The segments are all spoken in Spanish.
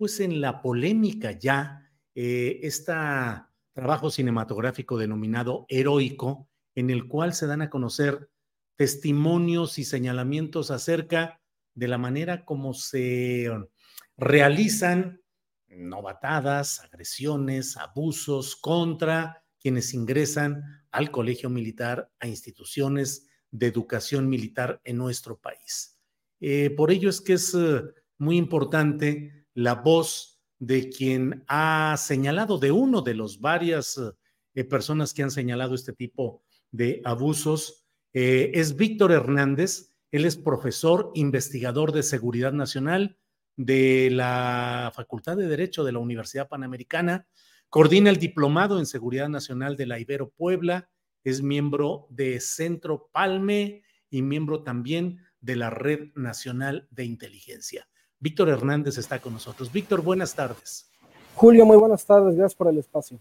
pues en la polémica ya este trabajo cinematográfico denominado Heroico, en el cual se dan a conocer testimonios y señalamientos acerca de la manera como se realizan novatadas, agresiones, abusos contra quienes ingresan al colegio militar, a instituciones de educación militar en nuestro país. Eh, por ello es que es eh, muy importante la voz de quien ha señalado, de uno de los varias eh, personas que han señalado este tipo de abusos, eh, es Víctor Hernández. Él es profesor investigador de seguridad nacional de la Facultad de Derecho de la Universidad Panamericana, coordina el diplomado en seguridad nacional de la Ibero Puebla, es miembro de Centro Palme y miembro también de la Red Nacional de Inteligencia. Víctor Hernández está con nosotros. Víctor, buenas tardes. Julio, muy buenas tardes, gracias por el espacio.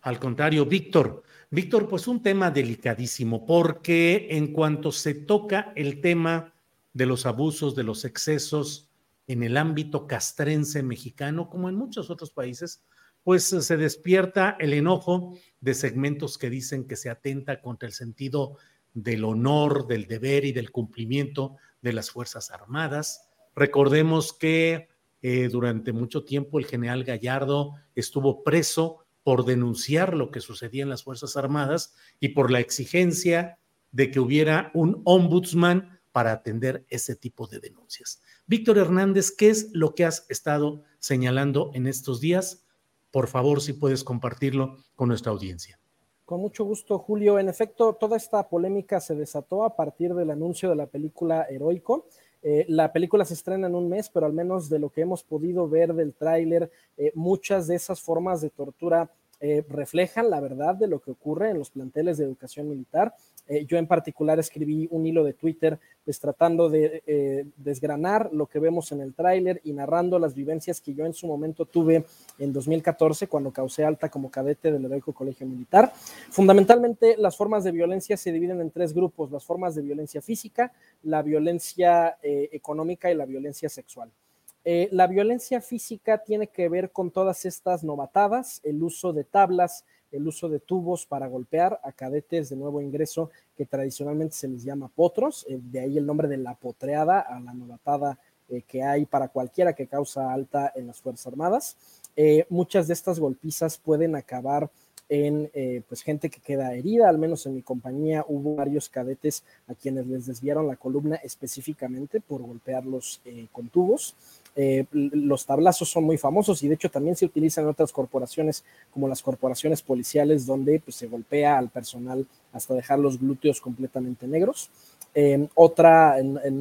Al contrario, Víctor. Víctor, pues un tema delicadísimo, porque en cuanto se toca el tema de los abusos, de los excesos en el ámbito castrense mexicano, como en muchos otros países, pues se despierta el enojo de segmentos que dicen que se atenta contra el sentido del honor, del deber y del cumplimiento de las Fuerzas Armadas Recordemos que eh, durante mucho tiempo el general Gallardo estuvo preso por denunciar lo que sucedía en las Fuerzas Armadas y por la exigencia de que hubiera un ombudsman para atender ese tipo de denuncias. Víctor Hernández, ¿qué es lo que has estado señalando en estos días? Por favor, si puedes compartirlo con nuestra audiencia. Con mucho gusto, Julio. En efecto, toda esta polémica se desató a partir del anuncio de la película Heroico. Eh, la película se estrena en un mes, pero al menos de lo que hemos podido ver del tráiler, eh, muchas de esas formas de tortura eh, reflejan la verdad de lo que ocurre en los planteles de educación militar. Eh, yo en particular escribí un hilo de Twitter pues tratando de eh, desgranar lo que vemos en el tráiler y narrando las vivencias que yo en su momento tuve en 2014 cuando causé alta como cadete del Heroico Colegio Militar. Fundamentalmente las formas de violencia se dividen en tres grupos, las formas de violencia física, la violencia económica y la violencia sexual. Eh, la violencia física tiene que ver con todas estas novatadas, el uso de tablas, el uso de tubos para golpear a cadetes de nuevo ingreso que tradicionalmente se les llama potros, eh, de ahí el nombre de la potreada a la novatada eh, que hay para cualquiera que causa alta en las Fuerzas Armadas. muchas de estas golpizas pueden acabar en pues gente que queda herida, al menos en mi compañía hubo varios cadetes a quienes les desviaron la columna específicamente por golpearlos con tubos. Eh, los tablazos son muy famosos y de hecho también se utilizan en otras corporaciones como las corporaciones policiales donde pues, se golpea al personal hasta dejar los glúteos completamente negros. Eh, otra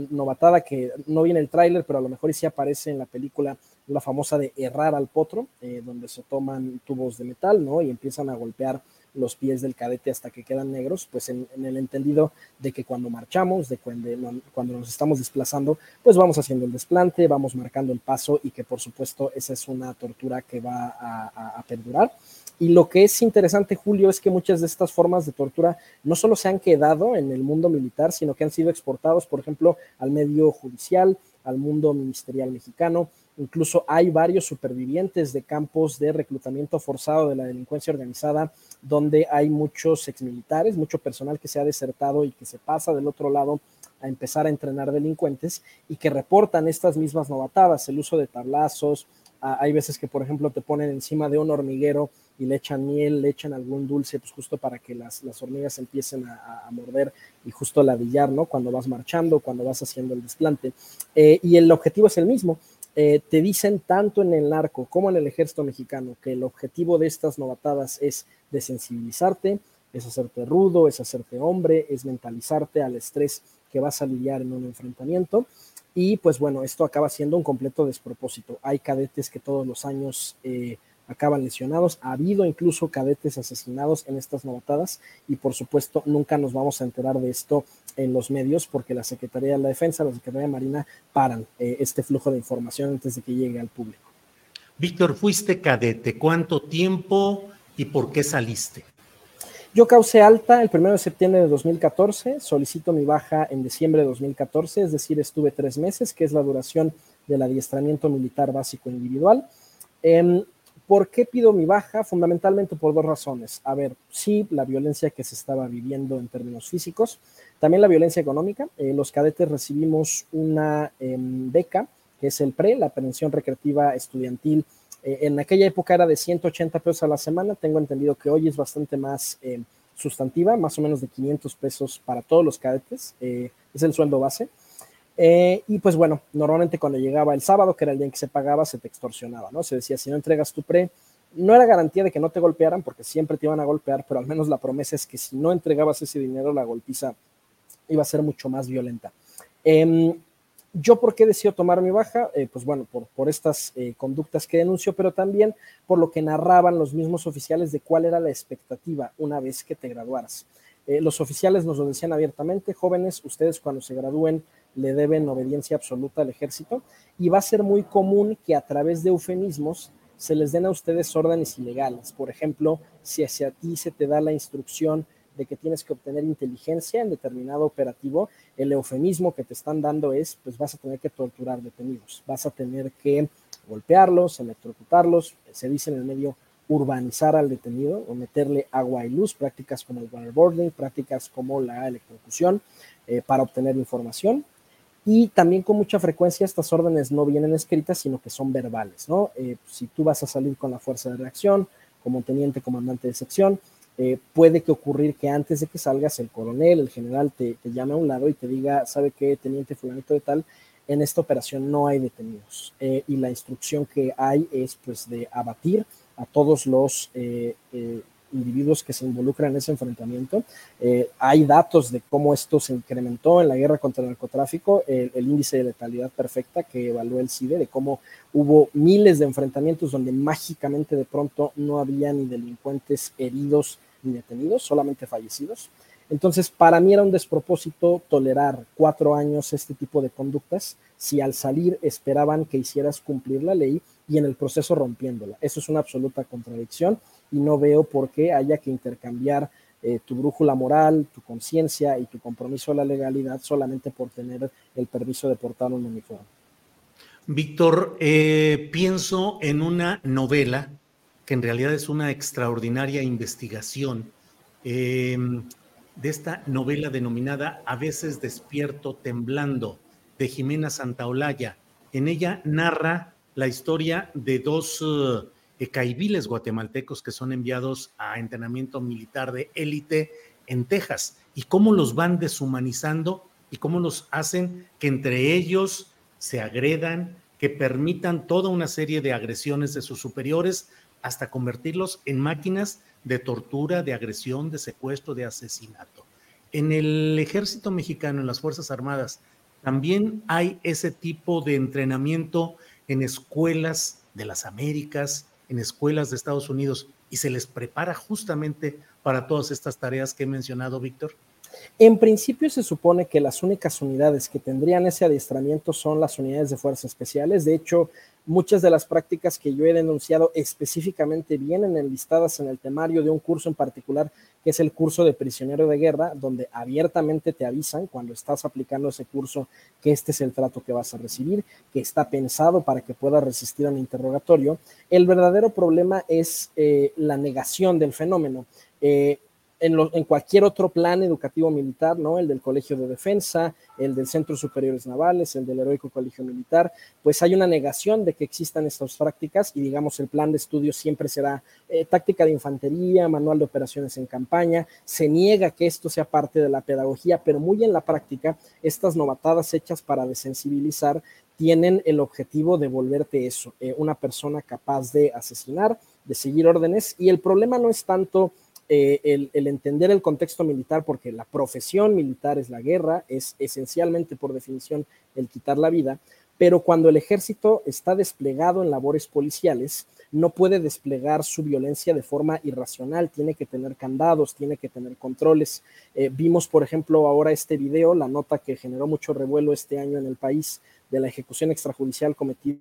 novatada que no viene el tráiler, pero a lo mejor sí aparece en la película, la famosa de errar al potro, eh, donde se toman tubos de metal, ¿no? Y empiezan a golpear los pies del cadete hasta que quedan negros, pues en, el entendido de que cuando marchamos, de cuando, nos estamos desplazando, pues vamos haciendo el desplante, vamos marcando el paso y que por supuesto esa es una tortura que va a, perdurar. Y lo que es interesante, Julio, es que muchas de estas formas de tortura no solo se han quedado en el mundo militar, sino que han sido exportados, por ejemplo, al medio judicial, al mundo ministerial mexicano. Incluso hay varios supervivientes de campos de reclutamiento forzado de la delincuencia organizada, donde hay muchos exmilitares, mucho personal que se ha desertado y que se pasa del otro lado a empezar a entrenar delincuentes y que reportan estas mismas novatadas, el uso de tablazos. Ah, hay veces que, por ejemplo, te ponen encima de un hormiguero y le echan miel, le echan algún dulce, pues justo para que las, hormigas empiecen a, morder y justo ladillar, ¿no? Cuando vas marchando, cuando vas haciendo el desplante. Eh, y el objetivo es el mismo. Eh, te dicen tanto en el narco como en el ejército mexicano que el objetivo de estas novatadas es desensibilizarte, es hacerte rudo, es hacerte hombre, es mentalizarte al estrés que vas a lidiar en un enfrentamiento. Y pues bueno, esto acaba siendo un completo despropósito. Hay cadetes que todos los años eh, acaban lesionados. Ha habido incluso cadetes asesinados en estas novatadas y por supuesto nunca nos vamos a enterar de esto en los medios porque la Secretaría de la Defensa, la Secretaría de Marina paran eh, este flujo de información antes de que llegue al público. Víctor, fuiste cadete. ¿Cuánto tiempo y por qué saliste? Yo causé alta el 1 de septiembre de 2014, solicito mi baja en diciembre de 2014, es decir, estuve tres meses, que es la duración del adiestramiento militar básico individual. Em, ¿Por qué pido mi baja? Fundamentalmente por dos razones. A ver, sí, la violencia que se estaba viviendo en términos físicos, también la violencia económica. Eh, los cadetes recibimos una em, beca, que es el PRE, la pensión recreativa estudiantil. Eh, en aquella época era de 180 pesos a la semana, tengo entendido que hoy es bastante más em, sustantiva, más o menos de 500 pesos para todos los cadetes, eh, es el sueldo base. Eh, y pues bueno, normalmente cuando llegaba el sábado, que era el día en que se pagaba, se te extorsionaba, ¿no? Se decía, si no entregas tu pre, no era garantía de que no te golpearan, porque siempre te iban a golpear, pero al menos la promesa es que si no entregabas ese dinero, la golpiza iba a ser mucho más violenta. Em, ¿Yo por qué decido tomar mi baja? Eh, pues bueno, por, por estas eh, conductas que denuncio, pero también por lo que narraban los mismos oficiales de cuál era la expectativa una vez que te graduaras. los oficiales nos lo decían abiertamente, jóvenes, ustedes cuando se gradúen le deben obediencia absoluta al ejército y va a ser muy común que a través de eufemismos se les den a ustedes órdenes ilegales. Por ejemplo, si hacia ti se te da la instrucción de que tienes que obtener inteligencia en determinado operativo, el eufemismo que te están dando es, pues vas a tener que torturar detenidos, vas a tener que golpearlos, electrocutarlos, se dice en el medio urbanizar al detenido o meterle agua y luz, prácticas como el waterboarding, prácticas como la electrocución eh, para obtener información. Y también con mucha frecuencia estas órdenes no vienen escritas, sino que son verbales, ¿no? Eh, si tú vas a salir con la fuerza de reacción, como teniente comandante de sección, eh, puede que ocurrir que antes de que salgas el coronel, el general te, te, llame a un lado y te diga, ¿sabe qué, teniente fulanito de tal? En esta operación no hay detenidos eh, y la instrucción que hay es pues de abatir a todos los individuos que se involucran en ese enfrentamiento. Eh, hay datos de cómo esto se incrementó en la guerra contra el narcotráfico, el, índice de letalidad perfecta que evaluó el CIDE, de cómo hubo miles de enfrentamientos donde mágicamente de pronto no había ni delincuentes heridos ni detenidos, solamente fallecidos. Entonces, para mí era un despropósito tolerar cuatro años este tipo de conductas si al salir esperaban que hicieras cumplir la ley y en el proceso rompiéndola. Eso es una absoluta contradicción y no veo por qué haya que intercambiar eh, tu brújula moral, tu conciencia y tu compromiso a la legalidad solamente por tener el permiso de portar un uniforme. Víctor, eh, pienso en una novela que en realidad es una extraordinaria investigación em, de esta novela denominada A veces despierto temblando de Jimena Santaolalla. En ella narra la historia de dos caibiles guatemaltecos que son enviados a entrenamiento militar de élite en Texas y cómo los van deshumanizando y cómo los hacen que entre ellos se agredan, que permitan toda una serie de agresiones de sus superiores hasta convertirlos en máquinas de tortura, de agresión, de secuestro, de asesinato. En el ejército mexicano, en las Fuerzas Armadas, también hay ese tipo de entrenamiento en escuelas de las Américas, en escuelas de Estados Unidos y se les prepara justamente para todas estas tareas que he mencionado, Víctor? En principio se supone que las únicas unidades que tendrían ese adiestramiento son las unidades de fuerzas especiales. De hecho, muchas de las prácticas que yo he denunciado específicamente vienen enlistadas en el temario de un curso en particular que es el curso de prisionero de guerra, donde abiertamente te avisan cuando estás aplicando ese curso que este es el trato que vas a recibir, que está pensado para que puedas resistir a un interrogatorio. El verdadero problema es eh, la negación del fenómeno. Eh, en, cualquier otro plan educativo militar, ¿no? El del Colegio de Defensa, el del Centros Superiores Navales, el del Heroico Colegio Militar, pues hay una negación de que existan estas prácticas y digamos el plan de estudio siempre será eh, táctica de infantería, manual de operaciones en campaña, se niega que esto sea parte de la pedagogía, pero muy en la práctica estas novatadas hechas para desensibilizar tienen el objetivo de volverte eso, eh, una persona capaz de asesinar, de seguir órdenes y el problema no es tanto eh, el, entender el contexto militar, porque la profesión militar es la guerra, es esencialmente por definición el quitar la vida, pero cuando el ejército está desplegado en labores policiales, no puede desplegar su violencia de forma irracional, tiene que tener candados, tiene que tener controles. Eh, vimos, por ejemplo, ahora este video, la nota que generó mucho revuelo este año en el país de la ejecución extrajudicial cometida.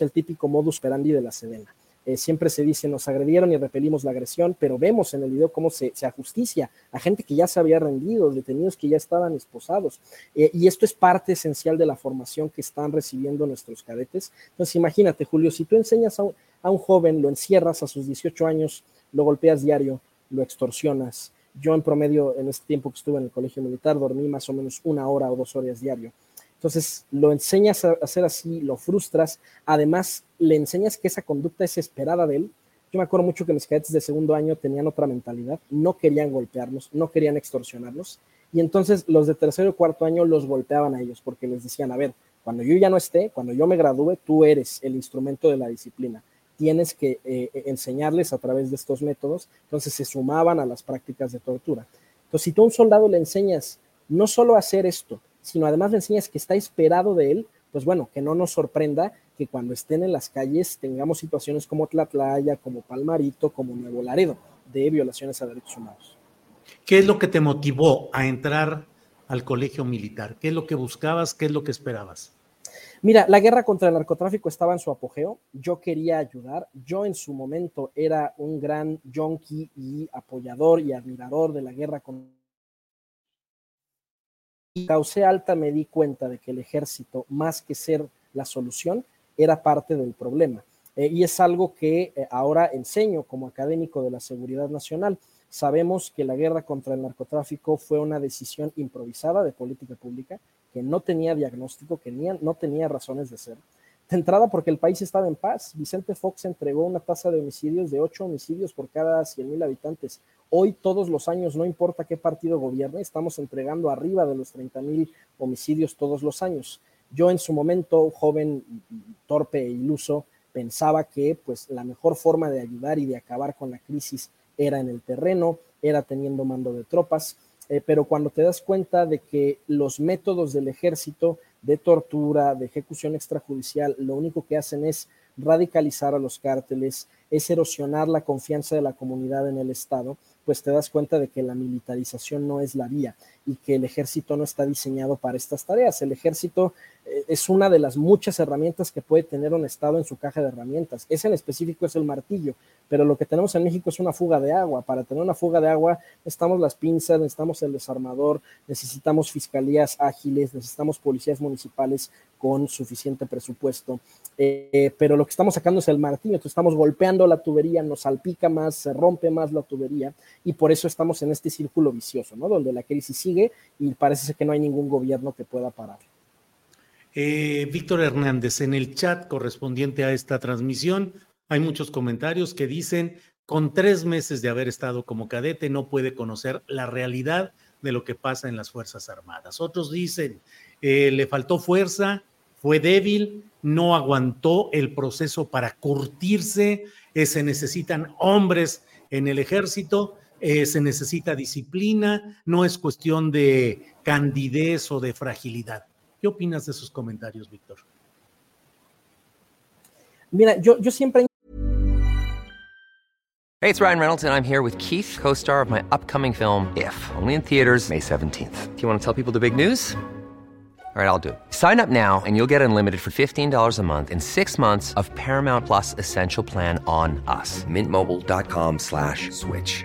El típico modus operandi de la Sedena. Eh, siempre se dice nos agredieron y repelimos la agresión, pero vemos en el video cómo se, ajusticia a gente que ya se había rendido, detenidos que ya estaban esposados. Eh, y esto es parte esencial de la formación que están recibiendo nuestros cadetes. Entonces, imagínate, Julio, si tú enseñas a un, a un joven, lo encierras a sus 18 años, lo golpeas diario, lo extorsionas. Yo en promedio, en este tiempo que estuve en el colegio militar, dormí más o menos una hora o dos horas diario entonces lo enseñas a hacer así, lo frustras, además le enseñas que esa conducta es esperada de él. Yo me acuerdo mucho que mis cadetes de segundo año tenían otra mentalidad, no querían golpearnos, no querían extorsionarnos, y entonces los de tercero y cuarto año los golpeaban a ellos porque les decían, a ver, cuando yo ya no esté, cuando yo me gradúe, tú eres el instrumento de la disciplina. Tienes que eh, eh, enseñarles a través de estos métodos. Entonces se sumaban a las prácticas de tortura. Entonces, si tú a un soldado le enseñas no solo a hacer esto, sino además le enseñas que está esperado de él, pues bueno, que no nos sorprenda que cuando estén en las calles tengamos situaciones como Tlatlaya, como Palmarito, como Nuevo Laredo, de violaciones a derechos humanos. ¿Qué es lo que te motivó a entrar al colegio militar? ¿Qué es lo que buscabas? ¿Qué es lo que esperabas? Mira, la guerra contra el narcotráfico estaba en su apogeo. Yo quería ayudar. Yo en su momento era un gran junkie y apoyador y admirador de la guerra contra y causé alta me di cuenta de que el ejército, más que ser la solución, era parte del problema. Eh, y es algo que eh, ahora enseño como académico de la seguridad nacional. Sabemos que la guerra contra el narcotráfico fue una decisión improvisada de política pública, que no tenía diagnóstico, que no tenía razones de ser. De entrada, porque el país estaba en paz. Vicente Fox entregó una tasa de homicidios de 8 homicidios por cada 100 mil habitantes. Hoy, todos los años, no importa qué partido gobierne, estamos entregando arriba de los 30 mil homicidios todos los años. Yo en su momento, joven, torpe e iluso, pensaba que pues la mejor forma de ayudar y de acabar con la crisis era en el terreno, era teniendo mando de tropas, eh, pero cuando te das cuenta de que los métodos del ejército de tortura, de ejecución extrajudicial, lo único que hacen es radicalizar a los cárteles, es erosionar la confianza de la comunidad en el Estado, pues te das cuenta de que la militarización no es la vía y que el ejército no está diseñado para estas tareas. El ejército eh, es una de las muchas herramientas que puede tener un Estado en su caja de herramientas. Ese en específico es el martillo, pero lo que tenemos en México es una fuga de agua. Para tener una fuga de agua necesitamos las pinzas, necesitamos el desarmador, necesitamos fiscalías ágiles, necesitamos policías municipales con suficiente presupuesto. Eh, pero lo que estamos sacando es el martillo, entonces estamos golpeando la tubería, nos salpica más, se rompe más la tubería y por eso estamos en este círculo vicioso, ¿no? Donde la crisis sigue y parece que no hay ningún gobierno que pueda parar. Eh, Víctor Hernández, en el chat correspondiente a esta transmisión, hay muchos comentarios que dicen, con tres meses de haber estado como cadete no puede conocer la realidad de lo que pasa en las Fuerzas Armadas. Otros dicen, eh, le faltó fuerza, fue débil, no aguantó el proceso para curtirse, eh, se necesitan hombres en el ejército, eh, se necesita disciplina, no es cuestión de candidez o de fragilidad. ¿Qué opinas de esos comentarios, Víctor? Mira, yo, yo siempre... Hey, it's Ryan Reynolds and I'm here with Keith, co-star of my upcoming film, If, only in theaters May 17th. Do you want to tell people the big news? All right, I'll do it. Sign up now and you'll get unlimited for $15 a month in six months of Paramount Plus Essential Plan on us. Mintmobile.com slash switch.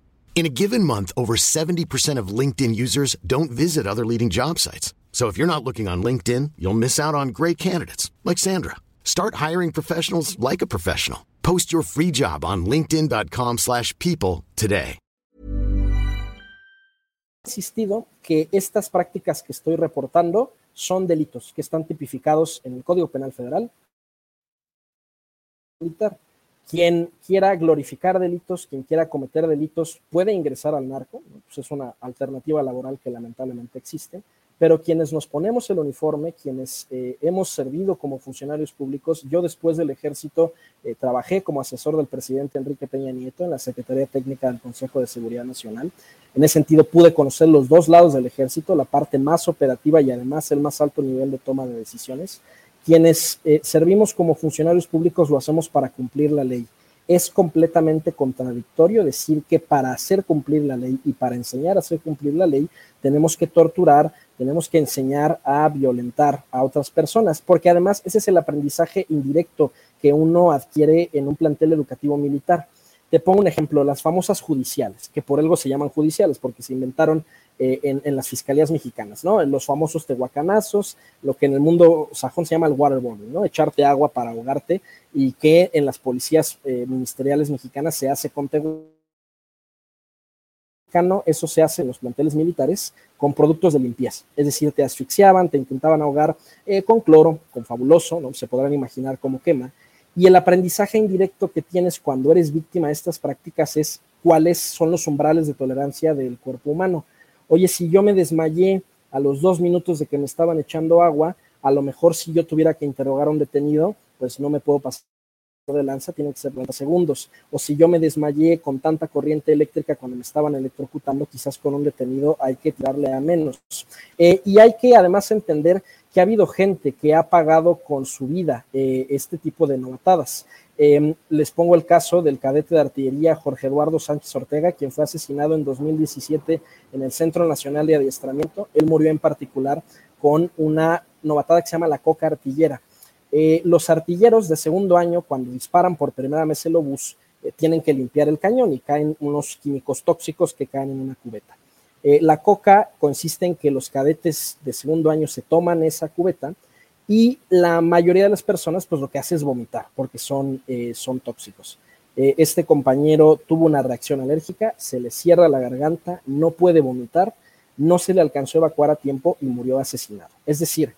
In a given month, over 70% of LinkedIn users don't visit other leading job sites. So if you're not looking on LinkedIn, you'll miss out on great candidates like Sandra. Start hiring professionals like a professional. Post your free job on linkedin.com/people today. insistido que estas prácticas que estoy reportando son delitos que están tipificados en el Código Penal Federal. Quien quiera glorificar delitos, quien quiera cometer delitos, puede ingresar al narco, pues es una alternativa laboral que lamentablemente existe, pero quienes nos ponemos el uniforme, quienes eh, hemos servido como funcionarios públicos, yo después del ejército eh, trabajé como asesor del presidente Enrique Peña Nieto en la Secretaría Técnica del Consejo de Seguridad Nacional. En ese sentido pude conocer los dos lados del ejército, la parte más operativa y además el más alto nivel de toma de decisiones. Quienes eh, servimos como funcionarios públicos lo hacemos para cumplir la ley. Es completamente contradictorio decir que para hacer cumplir la ley y para enseñar a hacer cumplir la ley tenemos que torturar, tenemos que enseñar a violentar a otras personas, porque además ese es el aprendizaje indirecto que uno adquiere en un plantel educativo militar. Te pongo un ejemplo, las famosas judiciales, que por algo se llaman judiciales, porque se inventaron eh, en, en, las fiscalías mexicanas, ¿no? Los famosos tehuacanazos, lo que en el mundo sajón se llama el waterboarding, ¿no? Echarte agua para ahogarte y que en las policías eh, ministeriales mexicanas se hace con tehuacano, eso se hace en los planteles militares con productos de limpieza, es decir, te asfixiaban, te intentaban ahogar eh, con cloro, con fabuloso, ¿no? Se podrán imaginar cómo quema. Y el aprendizaje indirecto que tienes cuando eres víctima de estas prácticas es cuáles son los umbrales de tolerancia del cuerpo humano. Oye, si yo me desmayé a los dos minutos de que me estaban echando agua, a lo mejor si yo tuviera que interrogar a un detenido, pues no me puedo pasar de lanza, tiene que ser 30 segundos. O si yo me desmayé con tanta corriente eléctrica cuando me estaban electrocutando, quizás con un detenido hay que tirarle a menos. Eh, y hay que además entender que ha habido gente que ha pagado con su vida eh, este tipo de novatadas. Eh, les pongo el caso del cadete de artillería Jorge Eduardo Sánchez Ortega, quien fue asesinado en 2017 en el Centro Nacional de Adiestramiento. Él murió en particular con una novatada que se llama la coca artillera. Eh, los artilleros de segundo año, cuando disparan por primera vez el obús, eh, tienen que limpiar el cañón y caen unos químicos tóxicos que caen en una cubeta. Eh, la coca consiste en que los cadetes de segundo año se toman esa cubeta y la mayoría de las personas pues lo que hace es vomitar porque son, son tóxicos. Este compañero tuvo una reacción alérgica, se le cierra la garganta, no puede vomitar, no se le alcanzó a evacuar a tiempo y murió asesinado. Es decir,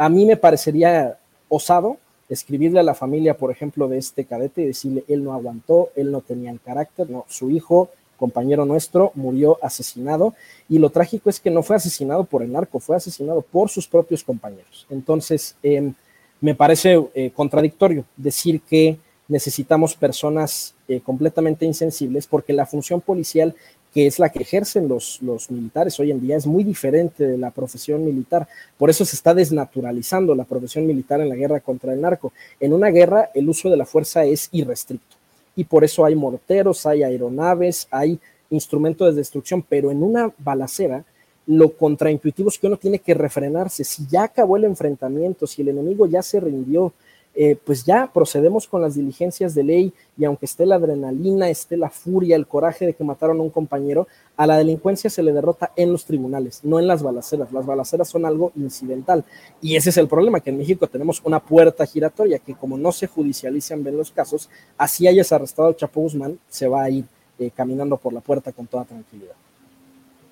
a mí me parecería osado escribirle a la familia, por ejemplo, de este cadete y decirle, él no aguantó, él no tenía el carácter, no, su hijo compañero nuestro, murió asesinado y lo trágico es que no fue asesinado por el narco, fue asesinado por sus propios compañeros. Entonces, eh, me parece eh, contradictorio decir que necesitamos personas eh, completamente insensibles porque la función policial que es la que ejercen los, los militares hoy en día es muy diferente de la profesión militar. Por eso se está desnaturalizando la profesión militar en la guerra contra el narco. En una guerra el uso de la fuerza es irrestricto y por eso hay morteros, hay aeronaves, hay instrumentos de destrucción, pero en una balacera lo contraintuitivo es que uno tiene que refrenarse. Si ya acabó el enfrentamiento, si el enemigo ya se rindió, eh, pues ya procedemos con las diligencias de ley y aunque esté la adrenalina, esté la furia, el coraje de que mataron a un compañero, a la delincuencia se le derrota en los tribunales, no en las balaceras. Las balaceras son algo incidental y ese es el problema, que en México tenemos una puerta giratoria que como no se judicializan bien los casos, así hayas arrestado al Chapo Guzmán, se va a ir eh, caminando por la puerta con toda tranquilidad.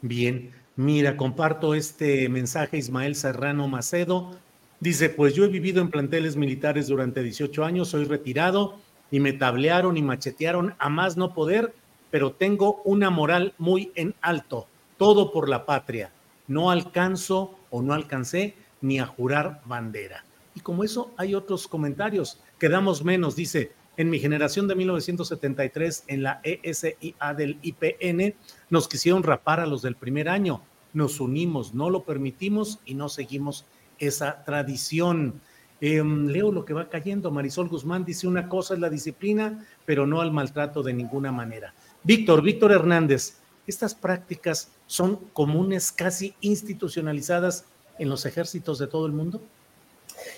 Bien, mira, comparto este mensaje Ismael Serrano Macedo Dice, pues yo he vivido en planteles militares durante 18 años, soy retirado y me tablearon y machetearon a más no poder, pero tengo una moral muy en alto, todo por la patria. No alcanzo o no alcancé ni a jurar bandera. Y como eso hay otros comentarios. Quedamos menos, dice, en mi generación de 1973 en la ESIA del IPN nos quisieron rapar a los del primer año. Nos unimos, no lo permitimos y no seguimos esa tradición. Em, leo lo que va cayendo. Marisol Guzmán dice una cosa es la disciplina, pero no al maltrato de ninguna manera. Víctor, Víctor Hernández, estas prácticas son comunes, casi institucionalizadas en los ejércitos de todo el mundo.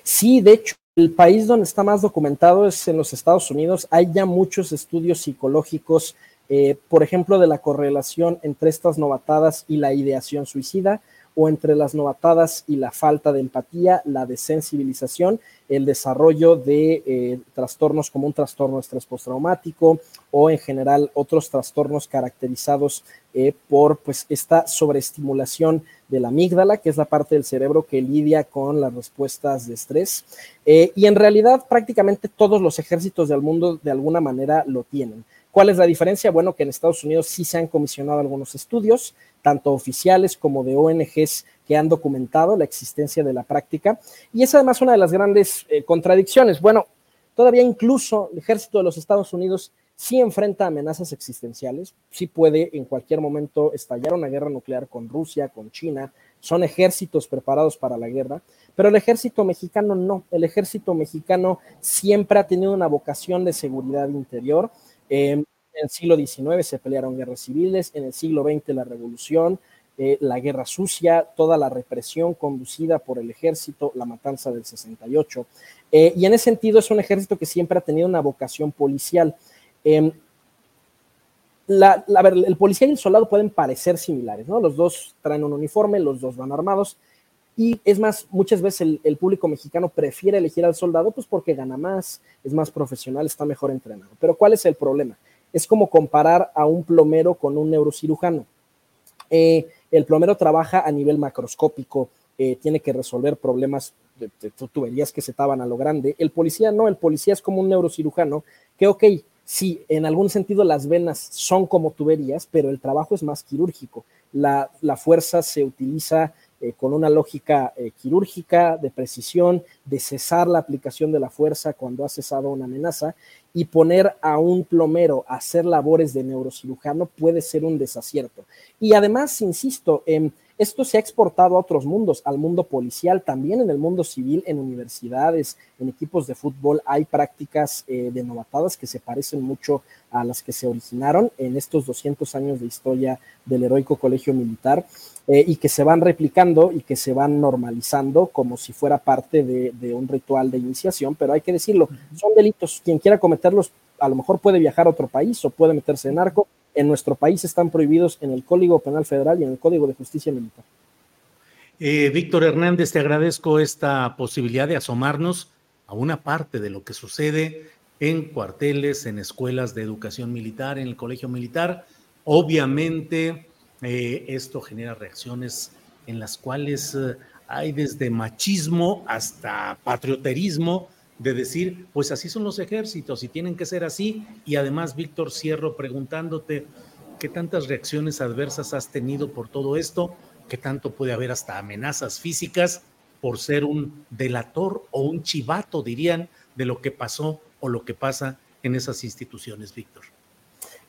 Sí, de hecho, el país donde está más documentado es en los Estados Unidos. Hay ya muchos estudios psicológicos, eh, por ejemplo, de la correlación entre estas novatadas y la ideación suicida o entre las novatadas y la falta de empatía, la desensibilización, el desarrollo de eh, trastornos como un trastorno de estrés postraumático o en general otros trastornos caracterizados eh, por pues esta sobreestimulación de la amígdala, que es la parte del cerebro que lidia con las respuestas de estrés. Eh, y en realidad prácticamente todos los ejércitos del mundo de alguna manera lo tienen. ¿Cuál es la diferencia? Bueno, que en Estados Unidos sí se han comisionado algunos estudios, tanto oficiales como de ONGs que han documentado la existencia de la práctica. Y es además una de las grandes eh, contradicciones. Bueno, todavía incluso el ejército de los Estados Unidos sí enfrenta amenazas existenciales, sí puede en cualquier momento estallar una guerra nuclear con Rusia, con China, son ejércitos preparados para la guerra, pero el ejército mexicano no, el ejército mexicano siempre ha tenido una vocación de seguridad interior, en el siglo XIX se pelearon guerras civiles, en el siglo XX la revolución, eh, la guerra sucia, toda la represión conducida por el ejército, la matanza del 68. Eh, y en ese sentido es un ejército que siempre ha tenido una vocación policial. Em, el policía y el soldado pueden parecer similares, ¿no? Los dos traen un uniforme, los dos van armados. Y es más, muchas veces el, el, público mexicano prefiere elegir al soldado pues porque gana más, es más profesional, está mejor entrenado. Pero ¿cuál es el problema? Es como comparar a un plomero con un neurocirujano. Eh, el plomero trabaja a nivel macroscópico, eh, tiene que resolver problemas de, de, tuberías que se taban a lo grande. El policía no, el policía es como un neurocirujano que, ok, sí, en algún sentido las venas son como tuberías, pero el trabajo es más quirúrgico. La, fuerza se utiliza eh, con una lógica eh, quirúrgica, de precisión, de cesar la aplicación de la fuerza cuando ha cesado una amenaza y poner a un plomero a hacer labores de neurocirujano puede ser un desacierto. Y además, insisto, eh, esto se ha exportado a otros mundos, al mundo policial, también en el mundo civil, en universidades, en equipos de fútbol, hay prácticas eh, de novatadas que se parecen mucho a las que se originaron en estos 200 años de historia del heroico colegio militar eh, y que se van replicando y que se van normalizando como si fuera parte de, de un ritual de iniciación, pero hay que decirlo, son delitos, quien quiera cometerlos a lo mejor puede viajar a otro país o puede meterse en arco, en nuestro país están prohibidos en el Código Penal Federal y en el Código de Justicia Militar. Eh, Víctor Hernández, te agradezco esta posibilidad de asomarnos a una parte de lo que sucede en cuarteles, en escuelas de educación militar, en el colegio militar. Obviamente, eh, esto genera reacciones en las cuales eh, hay desde machismo hasta patrioterismo, de decir, pues así son los ejércitos y tienen que ser así. Y además, Víctor Cierro, preguntándote qué tantas reacciones adversas has tenido por todo esto, qué tanto puede haber hasta amenazas físicas por ser un delator o un chivato, dirían, de lo que pasó o lo que pasa en esas instituciones, Víctor.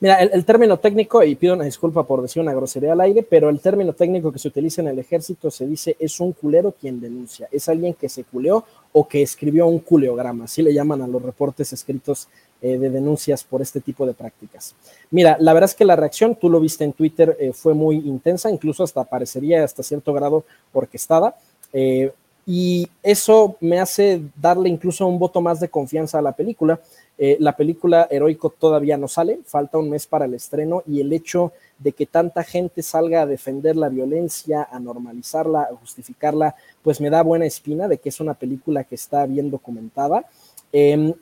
Mira, el, término técnico, y pido una disculpa por decir una grosería al aire, pero el término técnico que se utiliza en el ejército se dice es un culero quien denuncia, es alguien que se culeó o que escribió un culeograma, así le llaman a los reportes escritos eh, de denuncias por este tipo de prácticas. Mira, la verdad es que la reacción, tú lo viste en Twitter, eh, fue muy intensa, incluso hasta parecería hasta cierto grado orquestada. Eh, y eso me hace darle incluso un voto más de confianza a la película. Eh, la película Heroico todavía no sale, falta un mes para el estreno y el hecho de que tanta gente salga a defender la violencia, a normalizarla, a justificarla, pues me da buena espina de que es una película que está bien documentada. Eh,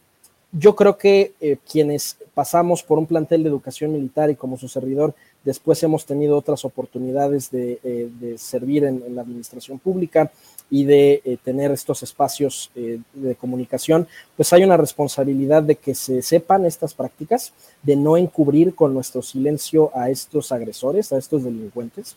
yo creo que eh, quienes pasamos por un plantel de educación militar y como su servidor, después hemos tenido otras oportunidades de, eh, servir en, en, la administración pública y de eh, tener estos espacios eh, de comunicación, pues hay una responsabilidad de que se sepan estas prácticas, de no encubrir con nuestro silencio a estos agresores, a estos delincuentes.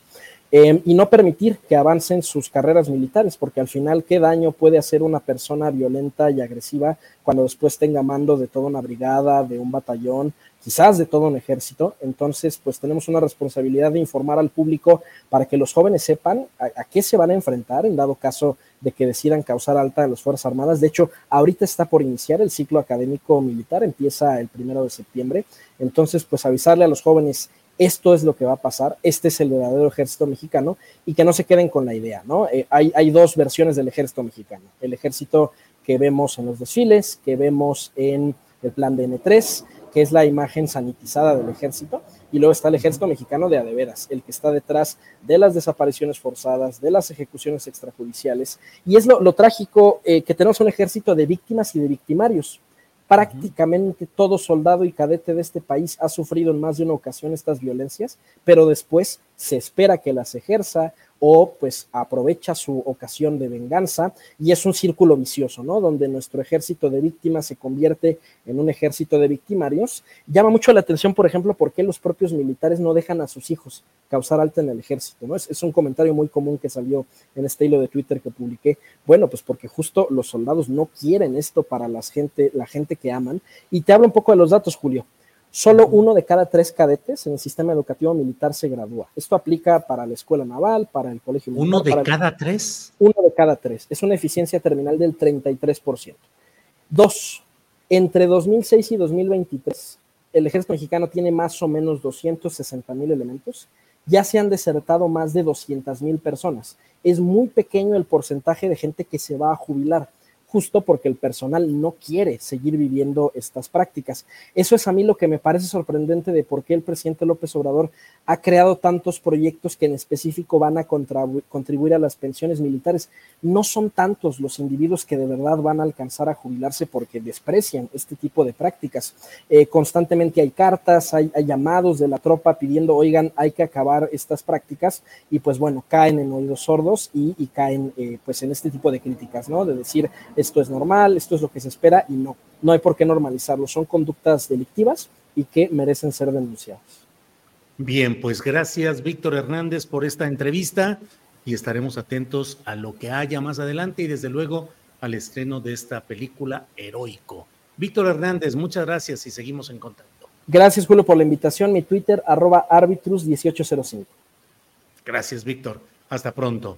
Em, y no permitir que avancen sus carreras militares, porque al final, ¿qué daño puede hacer una persona violenta y agresiva cuando después tenga mando de toda una brigada, de un batallón, quizás de todo un ejército. Entonces, pues tenemos una responsabilidad de informar al público para que los jóvenes sepan a, qué se van a enfrentar en dado caso de que decidan causar alta en las Fuerzas Armadas. De hecho, ahorita está por iniciar el ciclo académico militar, empieza el primero de septiembre. Entonces, pues avisarle a los jóvenes esto es lo que va a pasar, este es el verdadero ejército mexicano y que no se queden con la idea, ¿no? Eh, hay, dos versiones del ejército mexicano, el ejército que vemos en los desfiles, que vemos en el plan de N3, que es la imagen sanitizada del ejército, y luego está el ejército mexicano de adeveras, el que está detrás de las desapariciones forzadas, de las ejecuciones extrajudiciales, y es lo, trágico eh, que tenemos un ejército de víctimas y de victimarios. Prácticamente todo soldado y cadete de este país ha sufrido en más de una ocasión estas violencias, pero después se espera que las ejerza o pues aprovecha su ocasión de venganza y es un círculo vicioso, ¿no? Donde nuestro ejército de víctimas se convierte en un ejército de victimarios. Llama mucho la atención, por ejemplo, por qué los propios militares no dejan a sus hijos causar alta en el ejército, ¿no? Es, es un comentario muy común que salió en este hilo de Twitter que publiqué. Bueno, pues porque justo los soldados no quieren esto para la gente, la gente que aman. Y te hablo un poco de los datos, Julio. Solo uno de cada tres cadetes en el sistema educativo militar se gradúa. Esto aplica para la escuela naval, para el colegio militar. ¿Uno de cada tres? Uno de cada tres. Es una eficiencia terminal del 33%. Dos, entre 2006 y 2023, el ejército mexicano tiene más o menos 260 mil elementos. Ya se han desertado más de 200 mil personas. Es muy pequeño el porcentaje de gente que se va a jubilar justo porque el personal no quiere seguir viviendo estas prácticas. Eso es a mí lo que me parece sorprendente de por qué el presidente López Obrador ha creado tantos proyectos que en específico van a contribuir a las pensiones militares. No son tantos los individuos que de verdad van a alcanzar a jubilarse porque desprecian este tipo de prácticas. Eh, constantemente hay cartas, hay, llamados de la tropa pidiendo, oigan, hay que acabar estas prácticas y pues bueno, caen en oídos sordos y, caen eh, pues en este tipo de críticas, ¿no? De decir, esto es normal, esto es lo que se espera y no, no hay por qué normalizarlo. Son conductas delictivas y que merecen ser denunciadas. Bien, pues gracias Víctor Hernández por esta entrevista y estaremos atentos a lo que haya más adelante y desde luego al estreno de esta película Heroico. Víctor Hernández, muchas gracias y seguimos en contacto. Gracias Julio por la invitación, mi Twitter arroba arbitrus1805. Gracias Víctor, hasta pronto.